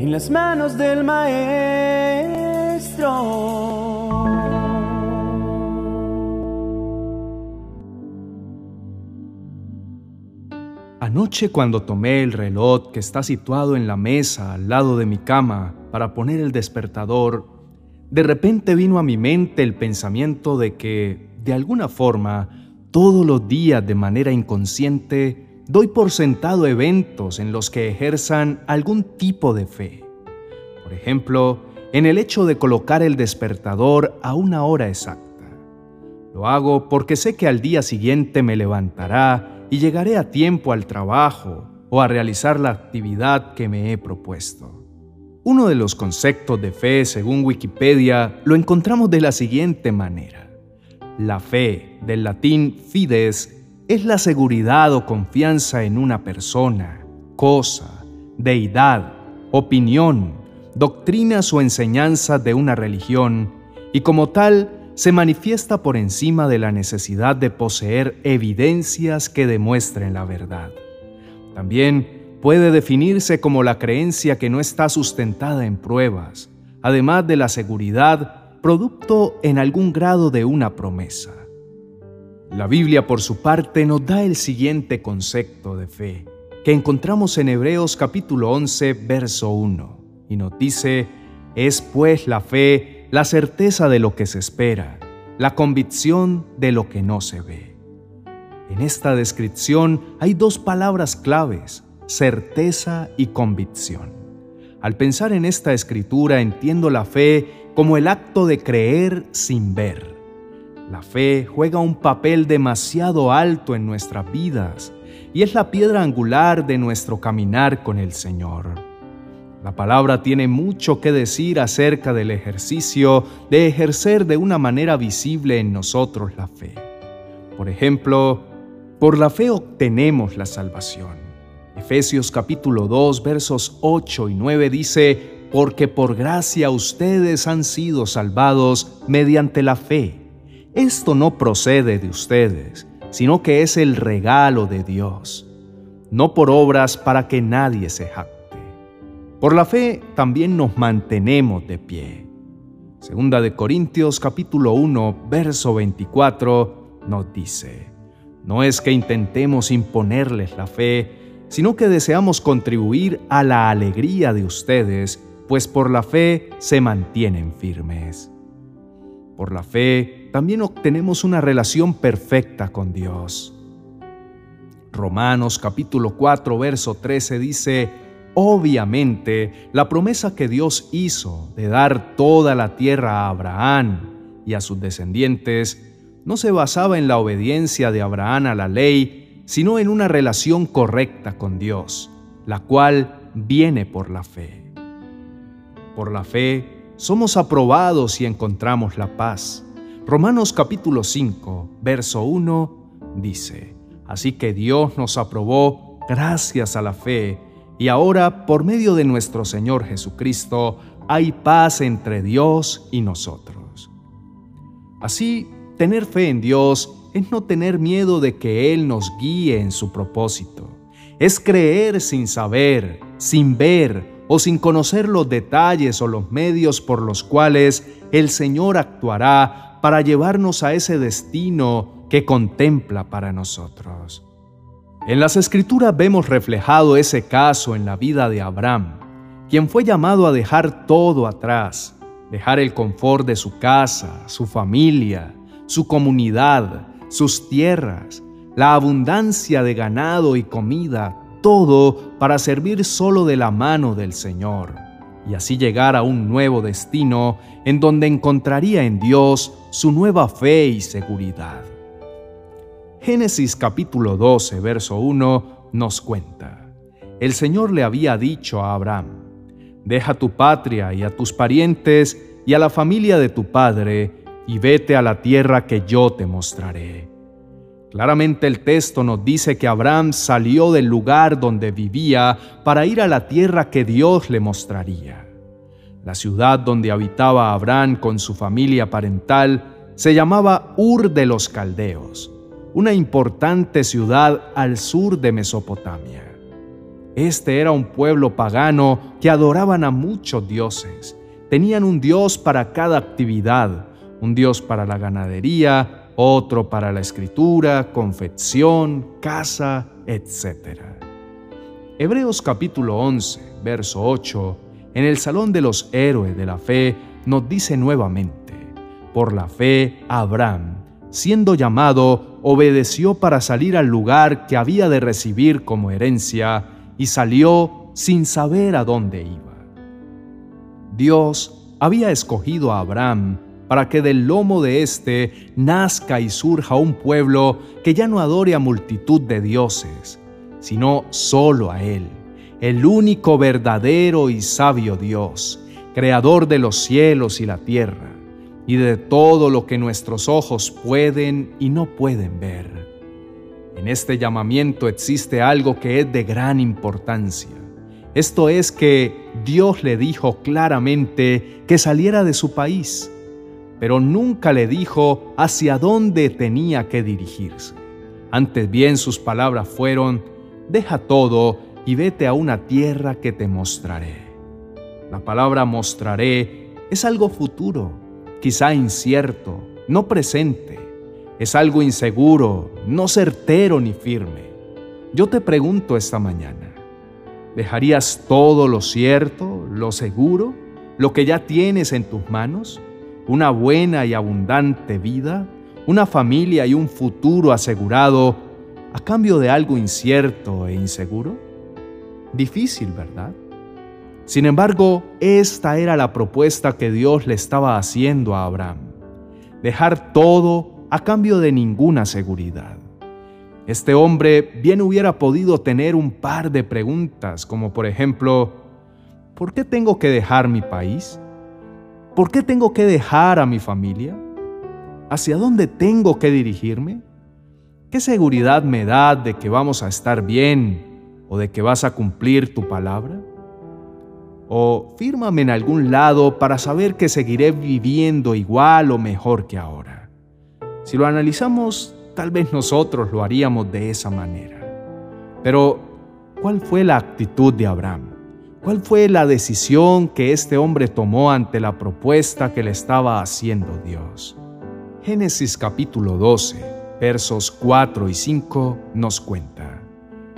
en las manos del Maestro. Anoche cuando tomé el reloj que está situado en la mesa al lado de mi cama para poner el despertador, de repente vino a mi mente el pensamiento de que, de alguna forma, todos los días de manera inconsciente, doy por sentado eventos en los que ejerzan algún tipo de fe. Por ejemplo, en el hecho de colocar el despertador a una hora exacta. Lo hago porque sé que al día siguiente me levantará y llegaré a tiempo al trabajo o a realizar la actividad que me he propuesto. Uno de los conceptos de fe, según Wikipedia, lo encontramos de la siguiente manera. La fe, del latín fides, es la seguridad o confianza en una persona, cosa, deidad, opinión, doctrinas o enseñanzas de una religión, y como tal se manifiesta por encima de la necesidad de poseer evidencias que demuestren la verdad. También puede definirse como la creencia que no está sustentada en pruebas, además de la seguridad producto en algún grado de una promesa. La Biblia, por su parte, nos da el siguiente concepto de fe, que encontramos en Hebreos capítulo 11, verso 1, y nos dice, es pues la fe la certeza de lo que se espera, la convicción de lo que no se ve. En esta descripción hay dos palabras claves, certeza y convicción. Al pensar en esta escritura entiendo la fe como el acto de creer sin ver la fe juega un papel demasiado alto en nuestras vidas y es la piedra angular de nuestro caminar con el Señor. La palabra tiene mucho que decir acerca del ejercicio de ejercer de una manera visible en nosotros la fe. Por ejemplo, por la fe obtenemos la salvación. Efesios capítulo 2 versos 8 y 9 dice, porque por gracia ustedes han sido salvados mediante la fe esto no procede de ustedes, sino que es el regalo de Dios, no por obras para que nadie se jacte. Por la fe también nos mantenemos de pie. Segunda de Corintios capítulo 1, verso 24 nos dice, no es que intentemos imponerles la fe, sino que deseamos contribuir a la alegría de ustedes, pues por la fe se mantienen firmes. Por la fe también obtenemos una relación perfecta con Dios. Romanos capítulo 4, verso 13 dice, Obviamente, la promesa que Dios hizo de dar toda la tierra a Abraham y a sus descendientes no se basaba en la obediencia de Abraham a la ley, sino en una relación correcta con Dios, la cual viene por la fe. Por la fe somos aprobados y encontramos la paz. Romanos capítulo 5, verso 1 dice, Así que Dios nos aprobó gracias a la fe, y ahora por medio de nuestro Señor Jesucristo hay paz entre Dios y nosotros. Así, tener fe en Dios es no tener miedo de que Él nos guíe en su propósito. Es creer sin saber, sin ver o sin conocer los detalles o los medios por los cuales el Señor actuará para llevarnos a ese destino que contempla para nosotros. En las escrituras vemos reflejado ese caso en la vida de Abraham, quien fue llamado a dejar todo atrás, dejar el confort de su casa, su familia, su comunidad, sus tierras, la abundancia de ganado y comida, todo para servir solo de la mano del Señor y así llegar a un nuevo destino en donde encontraría en Dios su nueva fe y seguridad. Génesis capítulo 12, verso 1 nos cuenta, el Señor le había dicho a Abraham, deja tu patria y a tus parientes y a la familia de tu padre, y vete a la tierra que yo te mostraré. Claramente el texto nos dice que Abraham salió del lugar donde vivía para ir a la tierra que Dios le mostraría. La ciudad donde habitaba Abraham con su familia parental se llamaba Ur de los Caldeos, una importante ciudad al sur de Mesopotamia. Este era un pueblo pagano que adoraban a muchos dioses. Tenían un dios para cada actividad, un dios para la ganadería, otro para la escritura, confección, casa, etc. Hebreos capítulo 11, verso 8, en el Salón de los Héroes de la Fe, nos dice nuevamente, por la fe, Abraham, siendo llamado, obedeció para salir al lugar que había de recibir como herencia y salió sin saber a dónde iba. Dios había escogido a Abraham para que del lomo de éste nazca y surja un pueblo que ya no adore a multitud de dioses, sino solo a Él, el único verdadero y sabio Dios, creador de los cielos y la tierra y de todo lo que nuestros ojos pueden y no pueden ver. En este llamamiento existe algo que es de gran importancia. Esto es que Dios le dijo claramente que saliera de su país, pero nunca le dijo hacia dónde tenía que dirigirse. Antes bien sus palabras fueron, deja todo y vete a una tierra que te mostraré. La palabra mostraré es algo futuro quizá incierto, no presente. Es algo inseguro, no certero ni firme. Yo te pregunto esta mañana, ¿dejarías todo lo cierto, lo seguro, lo que ya tienes en tus manos? ¿Una buena y abundante vida? ¿Una familia y un futuro asegurado a cambio de algo incierto e inseguro? Difícil, ¿verdad? Sin embargo, esta era la propuesta que Dios le estaba haciendo a Abraham. Dejar todo a cambio de ninguna seguridad. Este hombre bien hubiera podido tener un par de preguntas, como por ejemplo, ¿por qué tengo que dejar mi país? ¿Por qué tengo que dejar a mi familia? ¿Hacia dónde tengo que dirigirme? ¿Qué seguridad me da de que vamos a estar bien o de que vas a cumplir tu palabra? o fírmame en algún lado para saber que seguiré viviendo igual o mejor que ahora. Si lo analizamos, tal vez nosotros lo haríamos de esa manera. Pero, ¿cuál fue la actitud de Abraham? ¿Cuál fue la decisión que este hombre tomó ante la propuesta que le estaba haciendo Dios? Génesis capítulo 12, versos 4 y 5 nos cuenta.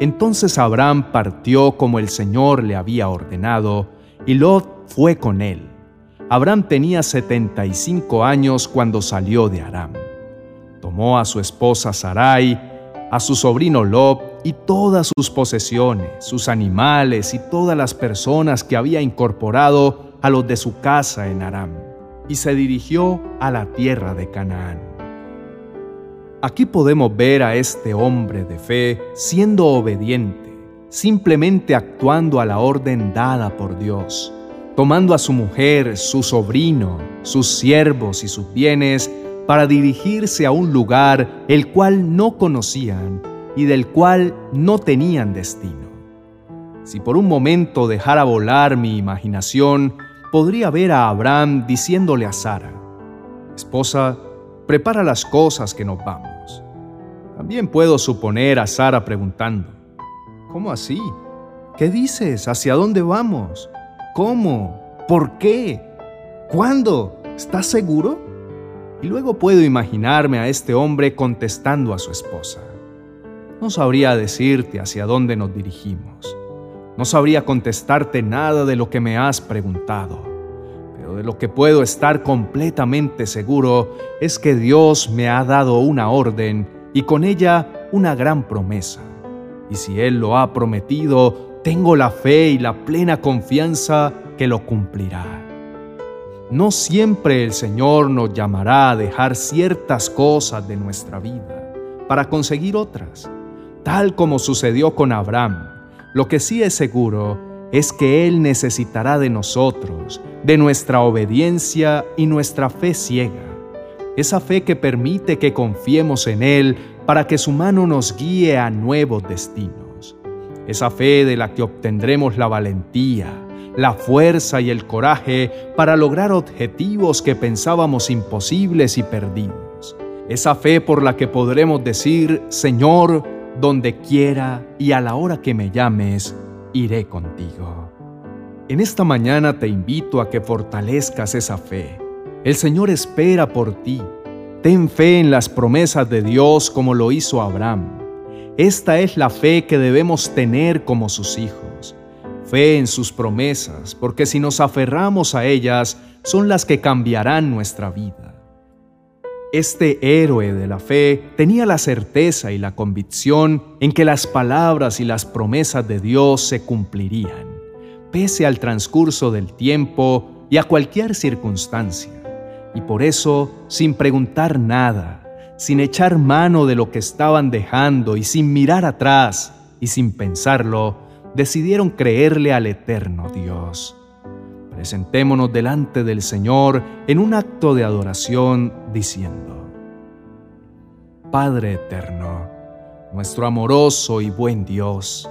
Entonces Abraham partió como el Señor le había ordenado, y Lot fue con él. Abraham tenía 75 años cuando salió de Aram. Tomó a su esposa Sarai, a su sobrino Lot y todas sus posesiones, sus animales y todas las personas que había incorporado a los de su casa en Aram, y se dirigió a la tierra de Canaán. Aquí podemos ver a este hombre de fe siendo obediente simplemente actuando a la orden dada por Dios, tomando a su mujer, su sobrino, sus siervos y sus bienes para dirigirse a un lugar el cual no conocían y del cual no tenían destino. Si por un momento dejara volar mi imaginación, podría ver a Abraham diciéndole a Sara, Esposa, prepara las cosas que nos vamos. También puedo suponer a Sara preguntando, ¿Cómo así? ¿Qué dices? ¿Hacia dónde vamos? ¿Cómo? ¿Por qué? ¿Cuándo? ¿Estás seguro? Y luego puedo imaginarme a este hombre contestando a su esposa. No sabría decirte hacia dónde nos dirigimos. No sabría contestarte nada de lo que me has preguntado. Pero de lo que puedo estar completamente seguro es que Dios me ha dado una orden y con ella una gran promesa y si Él lo ha prometido, tengo la fe y la plena confianza que lo cumplirá. No siempre el Señor nos llamará a dejar ciertas cosas de nuestra vida para conseguir otras, tal como sucedió con Abraham. Lo que sí es seguro es que Él necesitará de nosotros, de nuestra obediencia y nuestra fe ciega, esa fe que permite que confiemos en Él para que su mano nos guíe a nuevos destinos. Esa fe de la que obtendremos la valentía, la fuerza y el coraje para lograr objetivos que pensábamos imposibles y perdidos. Esa fe por la que podremos decir, Señor, donde quiera y a la hora que me llames, iré contigo. En esta mañana te invito a que fortalezcas esa fe. El Señor espera por ti. Ten fe en las promesas de Dios como lo hizo Abraham. Esta es la fe que debemos tener como sus hijos. Fe en sus promesas, porque si nos aferramos a ellas, son las que cambiarán nuestra vida. Este héroe de la fe tenía la certeza y la convicción en que las palabras y las promesas de Dios se cumplirían, pese al transcurso del tiempo y a cualquier circunstancia. Y por eso, sin preguntar nada, sin echar mano de lo que estaban dejando y sin mirar atrás y sin pensarlo, decidieron creerle al eterno Dios. Presentémonos delante del Señor en un acto de adoración diciendo, Padre eterno, nuestro amoroso y buen Dios,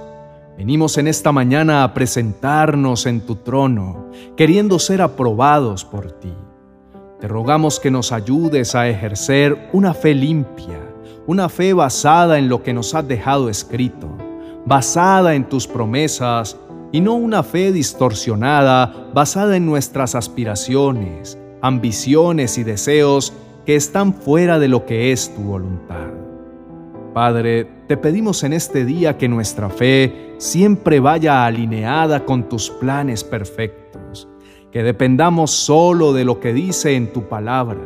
venimos en esta mañana a presentarnos en tu trono, queriendo ser aprobados por ti. Te rogamos que nos ayudes a ejercer una fe limpia, una fe basada en lo que nos has dejado escrito, basada en tus promesas y no una fe distorsionada basada en nuestras aspiraciones, ambiciones y deseos que están fuera de lo que es tu voluntad. Padre, te pedimos en este día que nuestra fe siempre vaya alineada con tus planes perfectos, que dependamos solo de lo que dice en tu palabra,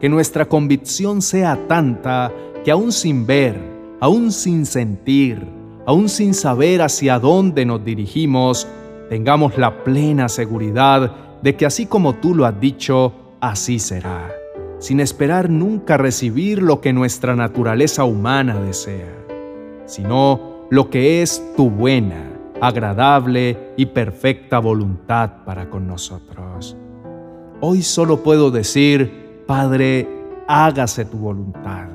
que nuestra convicción sea tanta que aún sin ver, aún sin sentir, aún sin saber hacia dónde nos dirigimos, tengamos la plena seguridad de que así como tú lo has dicho, así será, sin esperar nunca recibir lo que nuestra naturaleza humana desea, sino lo que es tu buena, agradable y perfecta voluntad para con nosotros. Hoy solo puedo decir, Padre, hágase tu voluntad,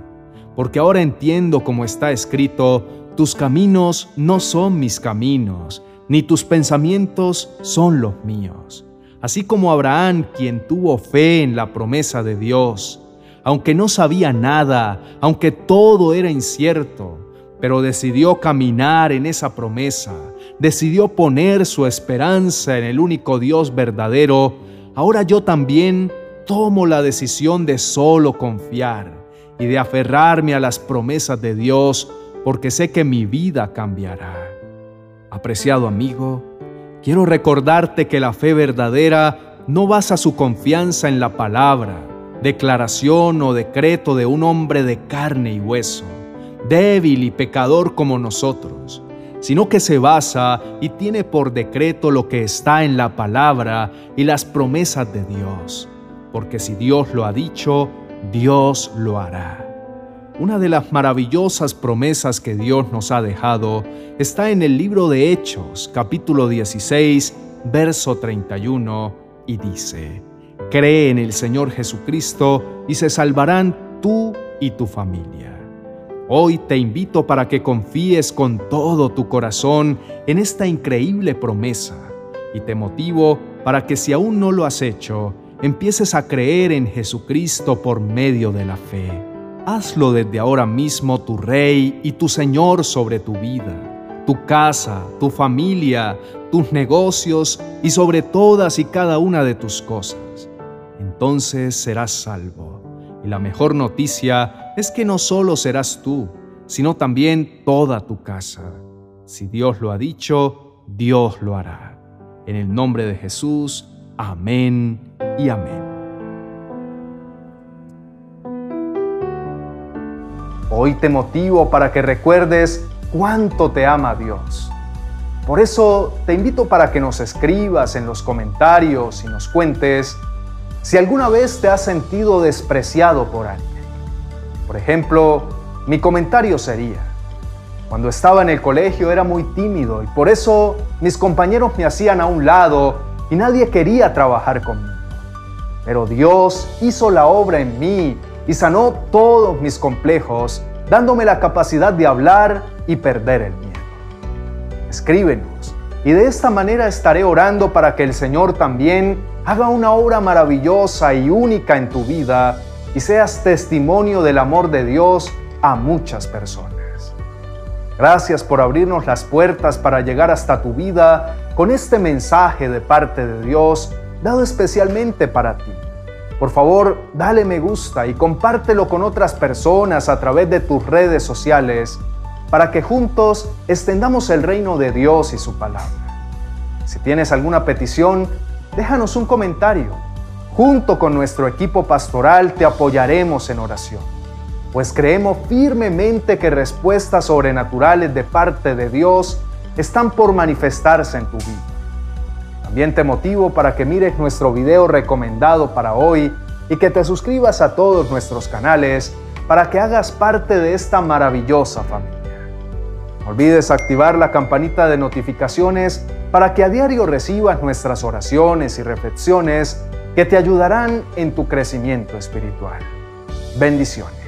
porque ahora entiendo como está escrito, tus caminos no son mis caminos, ni tus pensamientos son los míos. Así como Abraham, quien tuvo fe en la promesa de Dios, aunque no sabía nada, aunque todo era incierto, pero decidió caminar en esa promesa, decidió poner su esperanza en el único Dios verdadero, ahora yo también tomo la decisión de solo confiar y de aferrarme a las promesas de Dios porque sé que mi vida cambiará. Apreciado amigo, quiero recordarte que la fe verdadera no basa su confianza en la palabra, declaración o decreto de un hombre de carne y hueso, débil y pecador como nosotros, sino que se basa y tiene por decreto lo que está en la palabra y las promesas de Dios, porque si Dios lo ha dicho, Dios lo hará. Una de las maravillosas promesas que Dios nos ha dejado está en el libro de Hechos, capítulo 16, verso 31, y dice, Cree en el Señor Jesucristo y se salvarán tú y tu familia. Hoy te invito para que confíes con todo tu corazón en esta increíble promesa y te motivo para que si aún no lo has hecho, empieces a creer en Jesucristo por medio de la fe. Hazlo desde ahora mismo tu Rey y tu Señor sobre tu vida, tu casa, tu familia, tus negocios y sobre todas y cada una de tus cosas. Entonces serás salvo. Y la mejor noticia es que no solo serás tú, sino también toda tu casa. Si Dios lo ha dicho, Dios lo hará. En el nombre de Jesús, amén y amén. Hoy te motivo para que recuerdes cuánto te ama Dios. Por eso te invito para que nos escribas en los comentarios y nos cuentes si alguna vez te has sentido despreciado por alguien. Por ejemplo, mi comentario sería, cuando estaba en el colegio era muy tímido y por eso mis compañeros me hacían a un lado y nadie quería trabajar conmigo. Pero Dios hizo la obra en mí y sanó todos mis complejos, dándome la capacidad de hablar y perder el miedo. Escríbenos y de esta manera estaré orando para que el Señor también haga una obra maravillosa y única en tu vida y seas testimonio del amor de Dios a muchas personas. Gracias por abrirnos las puertas para llegar hasta tu vida con este mensaje de parte de Dios, dado especialmente para ti. Por favor, dale me gusta y compártelo con otras personas a través de tus redes sociales para que juntos extendamos el reino de Dios y su palabra. Si tienes alguna petición, déjanos un comentario. Junto con nuestro equipo pastoral te apoyaremos en oración pues creemos firmemente que respuestas sobrenaturales de parte de Dios están por manifestarse en tu vida. También te motivo para que mires nuestro video recomendado para hoy y que te suscribas a todos nuestros canales para que hagas parte de esta maravillosa familia. No olvides activar la campanita de notificaciones para que a diario recibas nuestras oraciones y reflexiones que te ayudarán en tu crecimiento espiritual. Bendiciones.